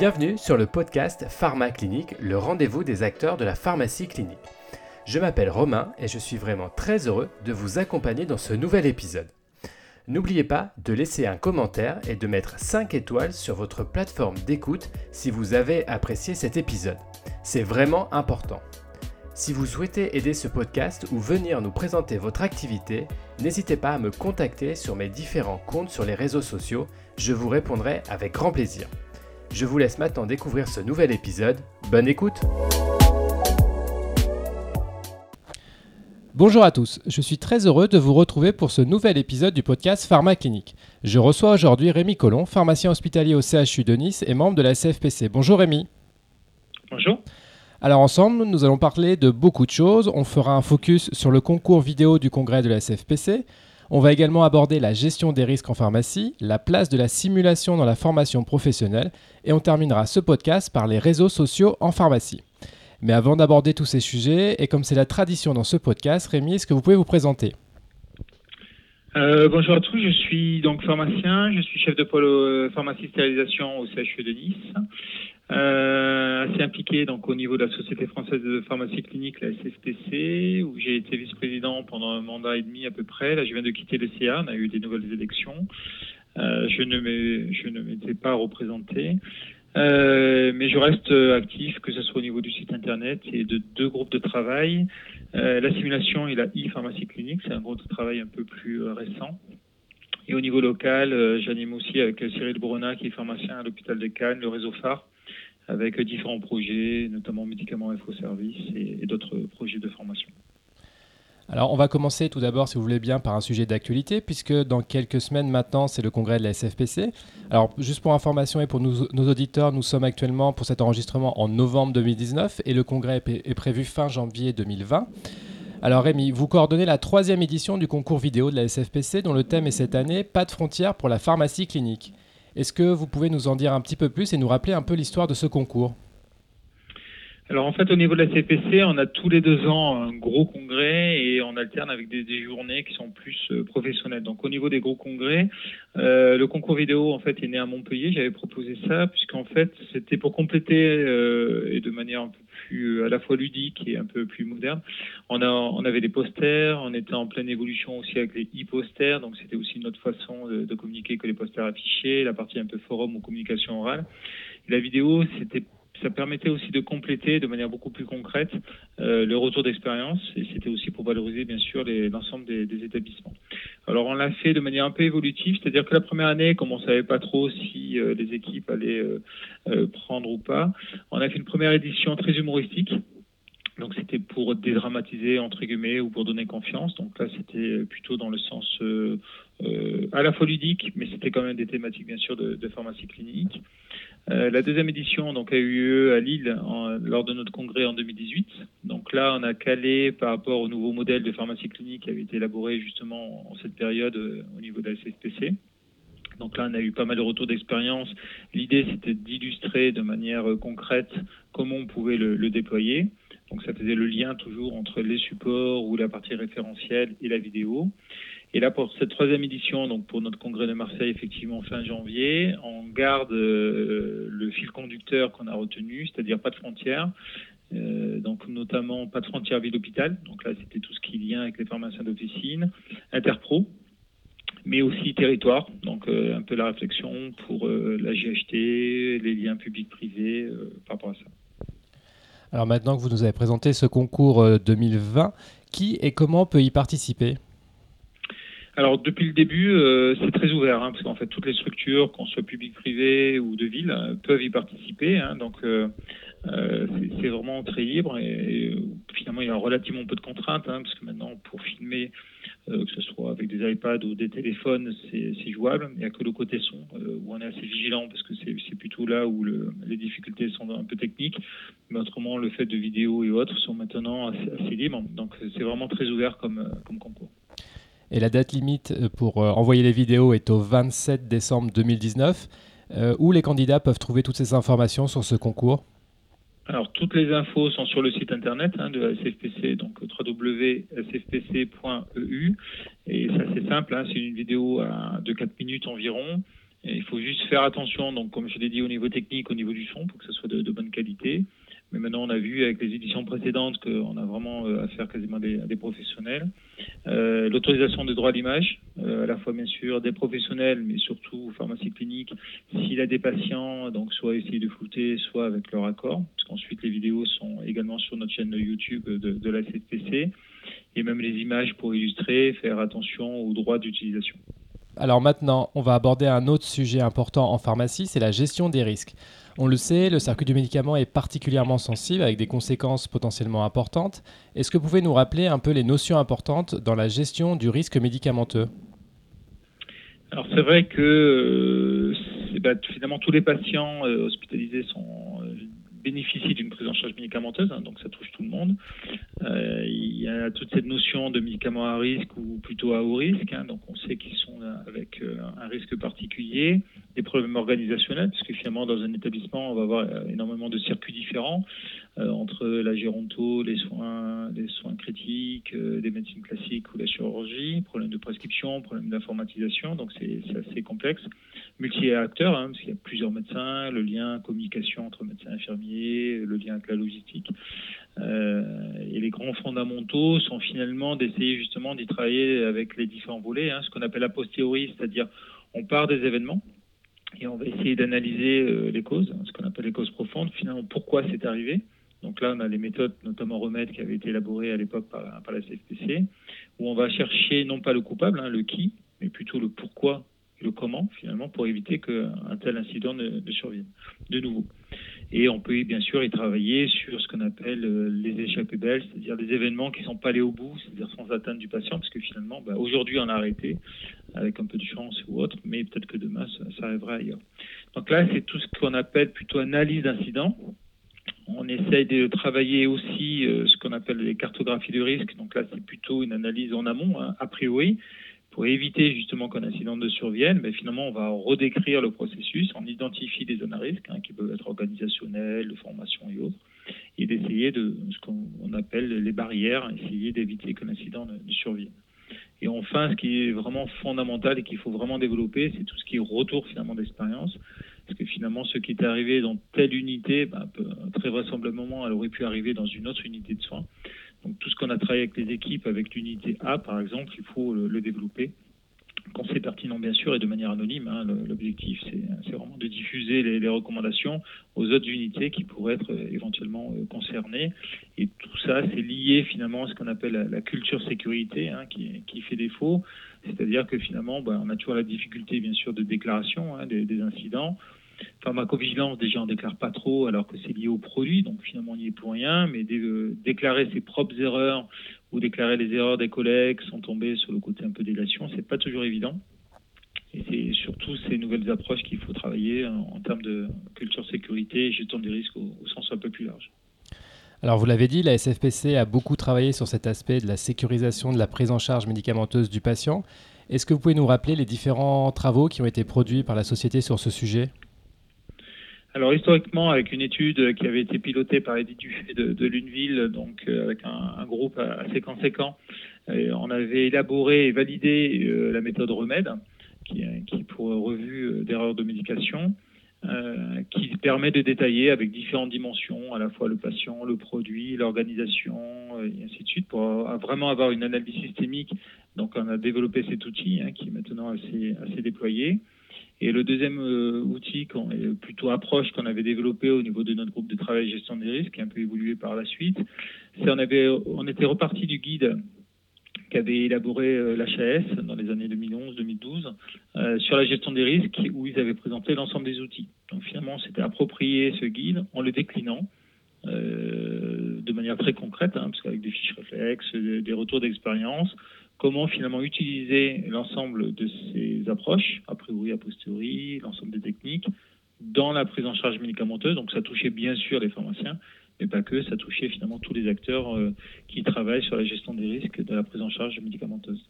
Bienvenue sur le podcast Pharma Clinique, le rendez-vous des acteurs de la pharmacie clinique. Je m'appelle Romain et je suis vraiment très heureux de vous accompagner dans ce nouvel épisode. N'oubliez pas de laisser un commentaire et de mettre 5 étoiles sur votre plateforme d'écoute si vous avez apprécié cet épisode. C'est vraiment important. Si vous souhaitez aider ce podcast ou venir nous présenter votre activité, n'hésitez pas à me contacter sur mes différents comptes sur les réseaux sociaux, je vous répondrai avec grand plaisir. Je vous laisse maintenant découvrir ce nouvel épisode. Bonne écoute Bonjour à tous, je suis très heureux de vous retrouver pour ce nouvel épisode du podcast Pharma Clinique. Je reçois aujourd'hui Rémi Collomb, pharmacien hospitalier au CHU de Nice et membre de la CFPC. Bonjour Rémi. Bonjour. Alors ensemble, nous allons parler de beaucoup de choses. On fera un focus sur le concours vidéo du congrès de la CFPC. On va également aborder la gestion des risques en pharmacie, la place de la simulation dans la formation professionnelle et on terminera ce podcast par les réseaux sociaux en pharmacie. Mais avant d'aborder tous ces sujets, et comme c'est la tradition dans ce podcast, Rémi, est-ce que vous pouvez vous présenter? Euh, bonjour à tous, je suis donc pharmacien, je suis chef de pôle euh, pharmacie stérilisation au CHU de Nice, euh, assez impliqué donc au niveau de la Société française de pharmacie clinique, la SFPC, où j'ai été vice-président pendant un mandat et demi à peu près. Là, je viens de quitter le CA, on a eu des nouvelles élections. je ne m'étais pas représenté. Euh, mais je reste actif, que ce soit au niveau du site internet et de deux groupes de travail. Euh, la simulation et la e-pharmacie clinique, c'est un de travail un peu plus euh, récent. Et au niveau local, euh, j'anime aussi avec Cyril Brona, qui est pharmacien à l'hôpital de Cannes, le réseau phare, avec différents projets, notamment médicaments infoservices et, et d'autres projets de formation. Alors, on va commencer tout d'abord, si vous voulez bien, par un sujet d'actualité, puisque dans quelques semaines maintenant, c'est le congrès de la SFPC. Alors, juste pour information et pour nos, auditeurs, nous sommes actuellement pour cet enregistrement en novembre 2019 et le congrès est, prévu fin janvier 2020. Alors Rémi, vous coordonnez la troisième édition du concours vidéo de la SFPC dont le thème est cette année Pas de frontières pour la pharmacie clinique. Est-ce que vous pouvez nous en dire un petit peu plus et nous rappeler un peu l'histoire de ce concours? Alors en fait, au niveau de la CPC, on a tous les deux ans un gros congrès et on alterne avec des, journées qui sont plus euh, professionnelles. Donc au niveau des gros congrès, euh, le concours vidéo en fait est né à Montpellier. J'avais proposé ça puisqu'en fait c'était pour compléter euh, et de manière un peu plus à la fois ludique et un peu plus moderne. On, a, on avait des posters, on était en pleine évolution aussi avec les e-posters, donc c'était aussi une autre façon de, communiquer que les posters affichés, la partie un peu forum ou communication orale. La vidéo, c'était ça permettait aussi de compléter de manière beaucoup plus concrète euh, le retour d'expérience et c'était aussi pour valoriser bien sûr l'ensemble des, établissements. Alors on l'a fait de manière un peu évolutive, c'est-à-dire que la première année, comme on savait pas trop si euh, les équipes allaient euh, prendre ou pas, on a fait une première édition très humoristique. Donc c'était pour dédramatiser entre guillemets ou pour donner confiance. Donc là c'était plutôt dans le sens à la fois ludique, mais c'était quand même des thématiques bien sûr de pharmacie clinique. Euh, la deuxième édition a eu lieu à Lille lors de notre congrès en 2018. Donc là, on a calé par rapport au nouveau modèle de pharmacie clinique qui avait été élaboré justement en cette période euh, au niveau de la CSPC. Donc là, on a eu pas mal de retours d'expérience. L'idée, c'était d'illustrer de manière euh, concrète comment on pouvait le, déployer. Donc ça faisait le lien toujours entre les supports ou la partie référentielle et la vidéo. Et là, pour cette troisième édition, donc pour notre congrès de Marseille, effectivement fin janvier, on garde euh, le fil conducteur qu'on a retenu, c'est-à-dire pas de frontières. Euh, donc notamment pas de frontières ville-hôpital. Donc là, c'était tout ce qui lien avec les pharmaciens d'officine, interpro, mais aussi territoire. Donc euh, un peu la réflexion pour la GHT, les liens publics-privés par rapport à ça. Alors maintenant que vous nous avez présenté ce concours 2020, qui et comment peut y participer? Alors depuis le début, euh, c'est très ouvert, hein, parce qu'en fait toutes les structures, qu'on soit public, privé ou de ville, euh, peuvent y participer. Hein, donc euh, c'est vraiment très libre et, finalement il y a relativement peu de contraintes, hein, parce que maintenant pour filmer, que ce soit avec des iPads ou des téléphones, c'est jouable. Il n'y a que le côté son où on est assez vigilant, parce que c'est plutôt là où le, les difficultés sont un peu techniques. Mais autrement, le fait de vidéo et autres sont maintenant assez, libres. Donc c'est vraiment très ouvert comme, concours. Et la date limite euh, pour euh, envoyer les vidéos est au 27 décembre 2019. Euh, où les candidats peuvent trouver toutes ces informations sur ce concours? Alors, toutes les infos sont sur le site internet hein, de la SFPC, donc www.sfpc.eu. Et c'est assez simple, hein, c'est une vidéo de 4 minutes environ. il faut juste faire attention, donc comme je l'ai dit au niveau technique, au niveau du son, pour que ce soit de, bonne qualité. Mais maintenant, on a vu avec les éditions précédentes qu'on a vraiment euh, affaire quasiment à des, professionnels. Euh, l'autorisation des droits d'image, euh, à la fois bien sûr des professionnels, mais surtout pharmacie clinique, s'il a des patients, donc soit essayer de flouter, soit avec leur accord, parce qu'ensuite les vidéos sont également sur notre chaîne YouTube de, de la CFPC, et même les images pour illustrer, faire attention aux droits d'utilisation. Alors maintenant, on va aborder un autre sujet important en pharmacie, c'est la gestion des risques. On le sait, le circuit du médicament est particulièrement sensible avec des conséquences potentiellement importantes. Est-ce que vous pouvez nous rappeler un peu les notions importantes dans la gestion du risque médicamenteux? Alors c'est vrai que euh, bah, finalement tous les patients euh, hospitalisés sont bénéficient d'une prise en charge médicamenteuse, hein, donc ça touche tout le monde. Euh, il y a toute cette notion de médicaments à risque ou plutôt à haut risque, hein, donc on sait qu'ils sont avec euh, un risque particulier, des problèmes organisationnels, parce que finalement dans un établissement on va avoir euh, énormément de circuits différents entre la géronto, les soins, les soins critiques, des médecines classiques ou la chirurgie, problèmes de prescription, problèmes d'informatisation, donc c'est assez complexe multi-acteurs, hein, parce qu'il y a plusieurs médecins, le lien communication entre médecins et infirmiers, le lien avec la logistique. Euh, et les grands fondamentaux sont finalement d'essayer justement d'y travailler avec les différents volets, hein, ce qu'on appelle a posteriori, c'est-à-dire on part des événements et on va essayer d'analyser euh, les causes, hein, ce qu'on appelle les causes profondes, finalement pourquoi c'est arrivé. Donc là, on a les méthodes, notamment remèdes, qui avaient été élaborées à l'époque par, la CFPC, où on va chercher non pas le coupable, le qui, mais plutôt le pourquoi le comment finalement pour éviter qu'un tel incident ne, survienne de nouveau. Et on peut bien sûr y travailler sur ce qu'on appelle euh, les échappées belles, c'est-à-dire des événements qui ne sont pas allés au bout, c'est-à-dire sans atteinte du patient, parce que finalement, bah, aujourd'hui on a arrêté avec un peu de chance ou autre, mais peut-être que demain ça, arrivera ailleurs. Donc là, c'est tout ce qu'on appelle plutôt analyse d'incident. On essaye de travailler aussi euh, ce qu'on appelle les cartographies de risque. Donc là, c'est plutôt une analyse en amont, hein, a priori, pour éviter justement qu'un incident ne survienne, mais finalement, on va redécrire le processus, on identifie des zones à risque, hein, qui peuvent être organisationnelles, de formation et autres, et d'essayer de ce qu'on appelle les barrières, essayer d'éviter qu'un incident ne, survienne. Et enfin, ce qui est vraiment fondamental et qu'il faut vraiment développer, c'est tout ce qui est retour finalement d'expérience. Parce que finalement, ce qui est arrivé dans telle unité, ben, très vraisemblablement, elle aurait pu arriver dans une autre unité de soins. Donc tout ce qu'on a travaillé avec les équipes, avec l'unité A par exemple, il faut le, développer quand c'est pertinent bien sûr et de manière anonyme. Hein. L'objectif c'est vraiment de diffuser les, recommandations aux autres unités qui pourraient être euh, éventuellement euh, concernées. Et tout ça c'est lié finalement à ce qu'on appelle la, culture sécurité hein, qui, fait défaut. C'est-à-dire que finalement ben, on a toujours la difficulté bien sûr de déclaration hein, des incidents. Pharmacovigilance, déjà, on déclare pas trop alors que c'est lié au produit, donc finalement, on n'y est pour rien. Mais déclarer ses propres erreurs ou déclarer les erreurs des collègues sans tomber sur le côté un peu délation, c'est pas toujours évident. Et c'est surtout ces nouvelles approches qu'il faut travailler en, termes de culture sécurité et gestion des risques au, sens un peu plus large. Alors vous l'avez dit, la SFPC a beaucoup travaillé sur cet aspect de la sécurisation de la prise en charge médicamenteuse du patient. Est-ce que vous pouvez nous rappeler les différents travaux qui ont été produits par la société sur ce sujet? Alors historiquement, avec une étude qui avait été pilotée par Edith Dufay de, Luneville, donc euh, avec un, groupe assez conséquent, euh, on avait élaboré et validé euh, la méthode remède, qui, qui pour revue d'erreurs de médication, qui permet de détailler avec différentes dimensions, à la fois le patient, le produit, l'organisation, et ainsi de suite, pour vraiment avoir une analyse systémique. Donc on a développé cet outil hein, qui est maintenant assez déployé. Et le deuxième euh, outil, plutôt approche qu'on avait développé au niveau de notre groupe de travail gestion des risques, qui a un peu évolué par la suite, c'est on avait, on était reparti du guide qu'avait élaboré euh, l'HAS dans les années 2011-2012 euh, sur la gestion des risques, où ils avaient présenté l'ensemble des outils. Donc finalement, c'était approprié ce guide en le déclinant de manière très concrète, hein, parce qu'avec des fiches réflexes, des retours d'expérience, comment finalement utiliser l'ensemble de ces approches, a priori, a posteriori, l'ensemble des techniques, dans la prise en charge médicamenteuse. Donc ça touchait bien sûr les pharmaciens, mais pas que, ça touchait finalement tous les acteurs euh, qui travaillent sur la gestion des risques de la prise en charge médicamenteuse.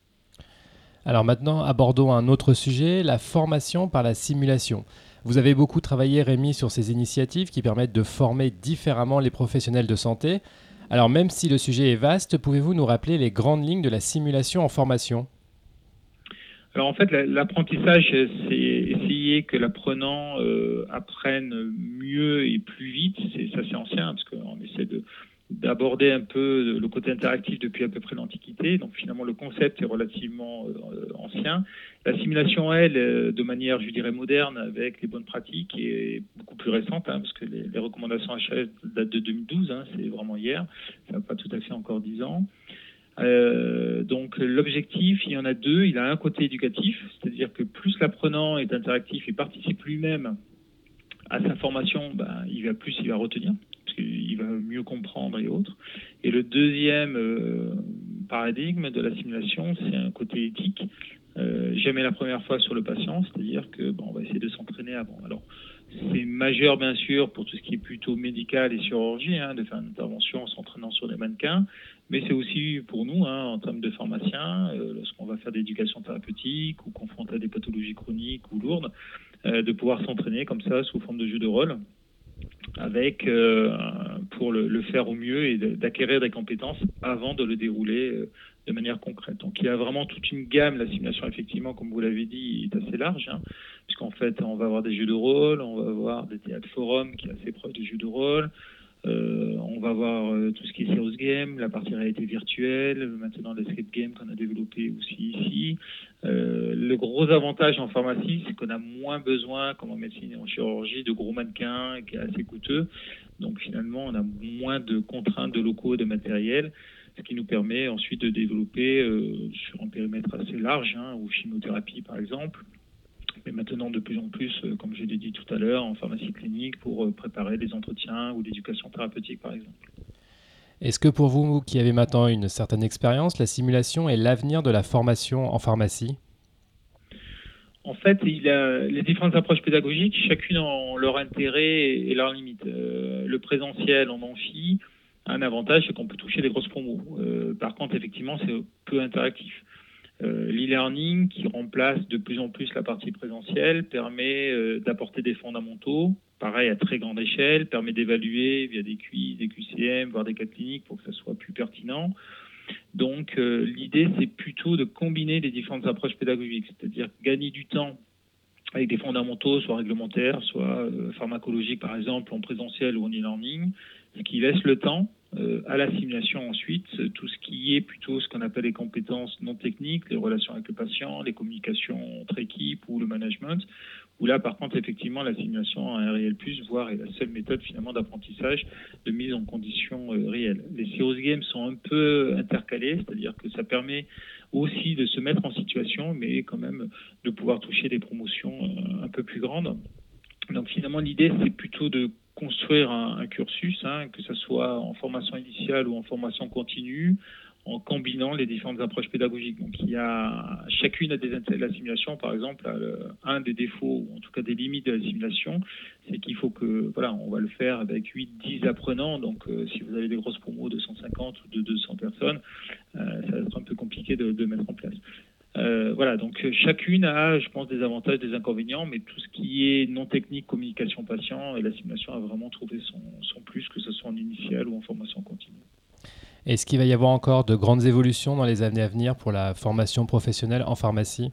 Alors maintenant, abordons un autre sujet, la formation par la simulation. Vous avez beaucoup travaillé, Rémi, sur ces initiatives qui permettent de former différemment les professionnels de santé. Alors même si le sujet est vaste, pouvez-vous nous rappeler les grandes lignes de la simulation en formation? Alors en fait, l'apprentissage, c'est essayer que l'apprenant euh, apprenne mieux et plus vite. Ça, c'est ancien parce qu'on essaie de d'aborder un peu le côté interactif depuis à peu près l'Antiquité. Donc finalement, le concept est relativement euh, ancien. La simulation, elle, euh, de manière, je dirais, moderne, avec les bonnes pratiques, est beaucoup plus récente, hein, parce que les, recommandations HAS datent de 2012, hein, c'est vraiment hier, ça n'a pas tout à fait encore 10 ans. Euh, donc l'objectif, il y en a deux. Il a un côté éducatif, c'est-à-dire que plus l'apprenant est interactif et participe lui-même à sa formation, ben, il va plus il va retenir, parce qu'il va mieux comprendre et autres. Et le deuxième euh, paradigme de la simulation, c'est un côté éthique. Euh, jamais la première fois sur le patient, c'est-à-dire que bon, on va essayer de s'entraîner avant. Alors c'est majeur bien sûr pour tout ce qui est plutôt médical et chirurgie, hein, de faire une intervention en s'entraînant sur des mannequins, mais c'est aussi pour nous, hein, en termes de pharmaciens, euh, lorsqu'on va faire d'éducation thérapeutique ou confronté à des pathologies chroniques ou lourdes, euh, de pouvoir s'entraîner comme ça sous forme de jeu de rôle avec euh, pour le, faire au mieux et d'acquérir des compétences avant de le dérouler euh, de manière concrète. Donc il y a vraiment toute une gamme. La simulation, effectivement, comme vous l'avez dit, est assez large, hein, puisqu'en fait, on va avoir des jeux de rôle, on va avoir des théâtres forums qui est assez proche des jeux de rôle, euh, on va voir euh, tout ce qui est serious game, la partie réalité virtuelle, maintenant l'escape game qu'on a développé aussi ici. Euh, le gros avantage en pharmacie, c'est qu'on a moins besoin, comme en médecine et en chirurgie, de gros mannequins qui est assez coûteux. Donc finalement, on a moins de contraintes de locaux, de matériel, ce qui nous permet ensuite de développer sur un périmètre assez large, hein, ou chimiothérapie par exemple, mais maintenant de plus en plus, euh, comme je l'ai dit tout à l'heure, en pharmacie clinique pour euh, préparer des entretiens ou l'éducation thérapeutique par exemple. Est-ce que pour vous qui avez maintenant une certaine expérience, la simulation est l'avenir de la formation en pharmacie? En fait, il a les différentes approches pédagogiques, chacune ont leur intérêt et leurs limites. Euh, le présentiel en amphi a un avantage, c'est qu'on peut toucher des grosses promos. par contre, effectivement, c'est peu interactif. Euh, l'e-learning, qui remplace de plus en plus la partie présentielle, permet euh, d'apporter des fondamentaux, pareil à très grande échelle, permet d'évaluer via des QI, des QCM, voire des cas cliniques pour que ça soit plus pertinent. Donc euh, l'idée, c'est plutôt de combiner les différentes approches pédagogiques, c'est-à-dire gagner du temps avec des fondamentaux, soit réglementaires, soit pharmacologiques par exemple, en présentiel ou en e-learning, ce qui laisse le temps euh, à la simulation ensuite, tout ce qui est plutôt ce qu'on appelle les compétences non techniques, les relations avec le patient, les communications entre équipes ou le management, où là par contre effectivement la simulation a un réel plus, voire est la seule méthode finalement d'apprentissage de mise en conditions euh, réelles. Les serious games sont un peu intercalés, c'est-à-dire que ça permet aussi de se mettre en situation, mais quand même de pouvoir toucher des promotions euh, un peu plus grandes. Donc finalement l'idée c'est plutôt de construire un, cursus, hein, que ce soit en formation initiale ou en formation continue, en combinant les différentes approches pédagogiques. Donc il y a chacune a des la simulation, par exemple, un des défauts ou en tout cas des limites de la simulation, c'est qu'il faut que voilà, on va le faire avec 8 10 apprenants. Donc euh, si vous avez des grosses promos de 150 ou de 200 personnes, euh, ça va être un peu compliqué de, de mettre en place. Euh, voilà, donc euh, chacune a, je pense, des avantages, des inconvénients, mais tout ce qui est non technique, communication patient et la simulation a vraiment trouvé son, son plus, que ce soit en initial ou en formation continue. Est-ce qu'il va y avoir encore de grandes évolutions dans les années à venir pour la formation professionnelle en pharmacie?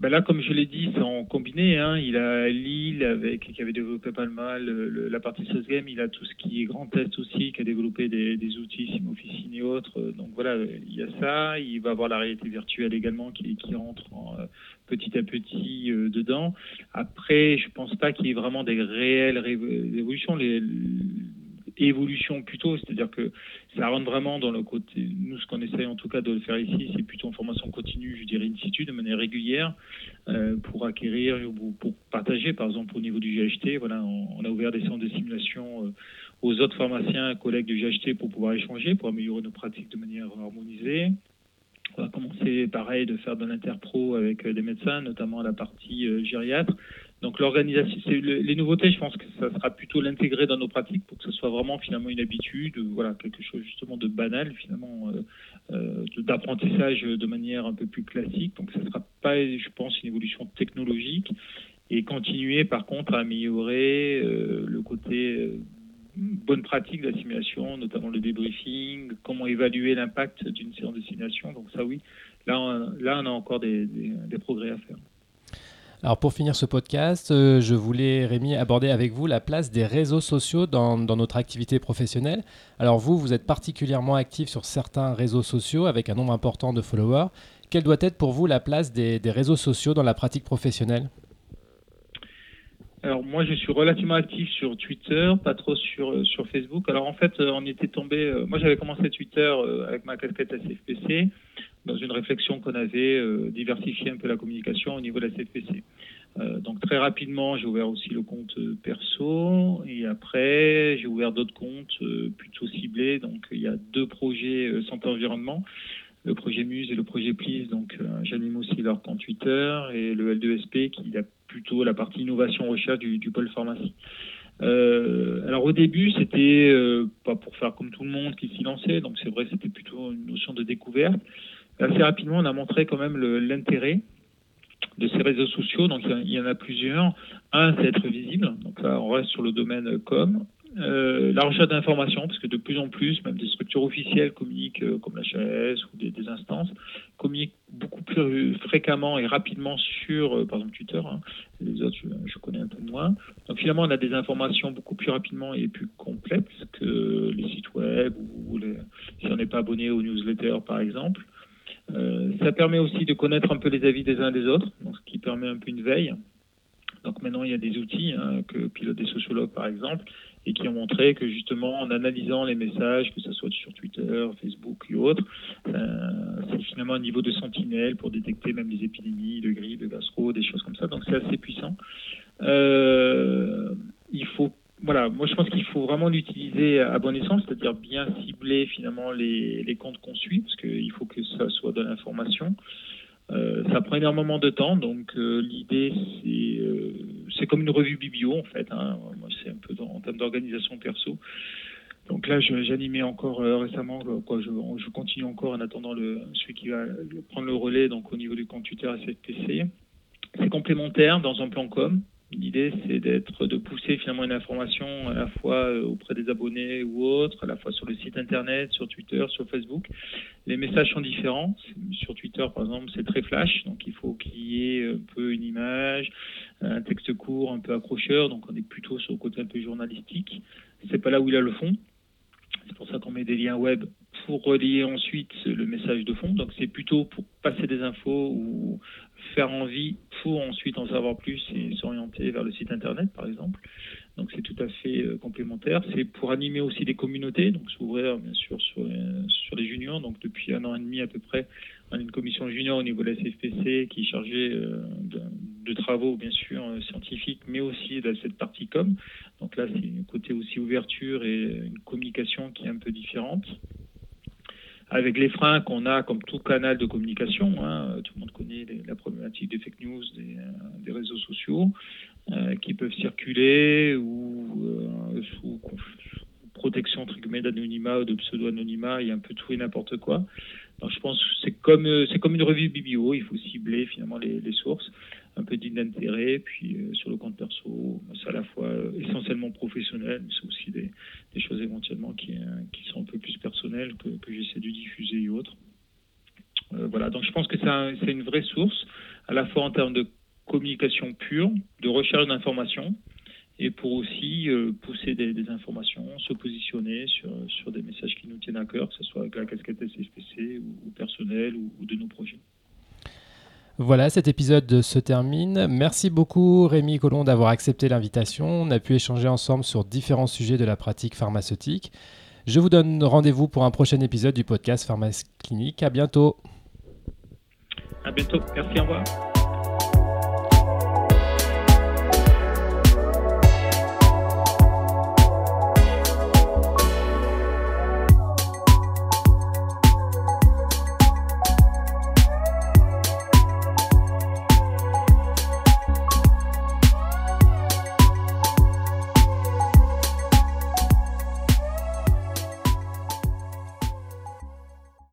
Ben là, comme je l'ai dit, c'est en combiné. Hein. Il a Lille avec qui avait développé pas mal la partie SOS Game. Il a tout ce qui est grand test aussi, qui a développé des, des outils Simofficine et autres. Donc voilà, il y a ça. Il va avoir la réalité virtuelle également qui, rentre euh, petit à petit euh, dedans. Après, je pense pas qu'il y ait vraiment des réelles évolutions. Les, évolution plutôt, c'est-à-dire que ça rentre vraiment dans le côté, nous ce qu'on essaye en tout cas de le faire ici, c'est plutôt en formation continue, je dirais in situ, de manière régulière, euh, pour acquérir ou pour partager, par exemple au niveau du GHT, voilà, on, a ouvert des centres de simulation euh, aux autres pharmaciens, collègues du GHT pour pouvoir échanger, pour améliorer nos pratiques de manière harmonisée. On va commencer pareil de faire de l'interpro avec euh, des médecins, notamment la partie gériatre. Donc l'organisation, les nouveautés, je pense que ça sera plutôt l'intégrer dans nos pratiques pour que ce soit vraiment finalement une habitude, voilà, quelque chose justement de banal finalement, euh, euh, d'apprentissage de manière un peu plus classique. Donc ça ne sera pas, je pense, une évolution technologique et continuer par contre à améliorer euh, le côté bonnes pratiques d'assimilation, notamment le débriefing, comment évaluer l'impact d'une séance de simulation. Donc ça oui, là on, là on a encore des, progrès à faire. Alors pour finir ce podcast, euh, je voulais, Rémi, aborder avec vous la place des réseaux sociaux dans, notre activité professionnelle. Alors vous, vous êtes particulièrement actif sur certains réseaux sociaux avec un nombre important de followers. Quelle doit être pour vous la place des, réseaux sociaux dans la pratique professionnelle? Alors moi je suis relativement actif sur Twitter, pas trop sur euh, sur Facebook. Alors en fait euh, on était tombé, moi j'avais commencé Twitter avec ma casquette CFPC dans une réflexion qu'on avait diversifié un peu la communication au niveau de la CFPC. donc très rapidement j'ai ouvert aussi le compte perso et après j'ai ouvert d'autres comptes plutôt ciblés. Donc il y a deux projets santé environnement le projet Muse et le projet Please. Donc, j'anime aussi leur compte Twitter et le L2SP qui a plutôt la partie innovation recherche du, pôle pharmacie. Euh, alors au début, c'était euh, pas pour faire comme tout le monde qui s'y lançait, donc c'est vrai, c'était plutôt une notion de découverte. Assez rapidement, on a montré quand même l'intérêt de ces réseaux sociaux. Donc il y, en a plusieurs. Un, c'est être visible. Donc on reste sur le domaine com. Euh, la recherche d'informations, parce que de plus en plus, même des structures officielles communiquent, euh, comme la ou des, instances, communiquent beaucoup plus fréquemment et rapidement sur, euh, par exemple, Twitter. Hein. Les autres, je, connais un peu moins. Donc finalement, on a des informations beaucoup plus rapidement et plus complètes que les sites web ou si on n'est pas abonné aux newsletters, par exemple. Ça permet aussi de connaître un peu les avis des uns des autres, donc ce qui permet un peu une veille. Donc maintenant, il y a des outils hein, que pilotent des sociologues, par exemple, et qui ont montré que justement en analysant les messages, que ce soit sur Twitter, Facebook ou autres, euh, c'est finalement un niveau de sentinelle pour détecter même les épidémies de grippe, de gastro, des choses comme ça. Donc c'est assez puissant. Euh, il faut voilà, moi je pense qu'il faut vraiment l'utiliser à bon escient, c'est-à-dire bien cibler finalement les, comptes qu'on suit, parce qu'il faut que ça soit de l'information. Euh, ça prend énormément de temps, donc euh, l'idée c'est euh, c'est comme une revue biblio en fait. Hein. Moi c'est un peu en termes d'organisation perso. Donc là j'animais encore récemment, quoi, je, continue encore en attendant le celui qui va prendre le relais donc au niveau du compte Twitter à cette PC. C'est complémentaire dans un plan com. L'idée, c'est d'être, de pousser finalement une information à la fois euh, auprès des abonnés ou autres, à la fois sur le site internet, sur Twitter, sur Facebook. Les messages sont différents. Sur Twitter, par exemple, c'est très flash, donc il faut qu'il y ait un peu une image, un texte court, un peu accrocheur, donc on est plutôt sur le côté un peu journalistique. C'est pas là où il a le fond. C'est pour ça qu'on met des liens web pour relier ensuite le message de fond. Donc c'est plutôt pour passer des infos ou faire envie pour ensuite en savoir plus et s'orienter vers le site internet par exemple. Donc c'est tout à fait euh, complémentaire. C'est pour animer aussi des communautés, donc s'ouvrir bien sûr sur, euh, sur les juniors. Donc depuis un an et demi à peu près, on a une commission junior au niveau de la CFPC qui est chargée euh, de, travaux bien sûr scientifiques, mais aussi de cette partie com. Donc là c'est côté aussi ouverture et une communication qui est un peu différente avec les freins qu'on a comme tout canal de communication. Hein, tout le monde connaît la problématique des fake news, des, des réseaux sociaux. Euh, qui peuvent circuler ou euh, sous, protection d'anonymat ou de pseudo-anonymat, il y a un peu tout et n'importe quoi. Je pense que c'est comme euh, une revue biblio, il faut cibler finalement les sources, un peu d'intérêt, puis sur le compte perso, c'est à la fois essentiellement professionnel, mais c'est aussi des, choses éventuellement qui, qui sont un peu plus personnelles que, j'essaie de diffuser et autres. voilà, donc je pense que c'est une vraie source, à la fois en termes de communication pure, de recherche d'informations, et pour aussi euh, pousser des, informations, se positionner sur, des messages qui nous tiennent à cœur, que ce soit avec la casquette SFPC ou, personnel ou, de nos projets. Voilà, cet épisode se termine. Merci beaucoup Rémi Colomb d'avoir accepté l'invitation. On a pu échanger ensemble sur différents sujets de la pratique pharmaceutique. Je vous donne rendez-vous pour un prochain épisode du podcast Pharmacie Clinique. À bientôt. À bientôt. Merci, au revoir.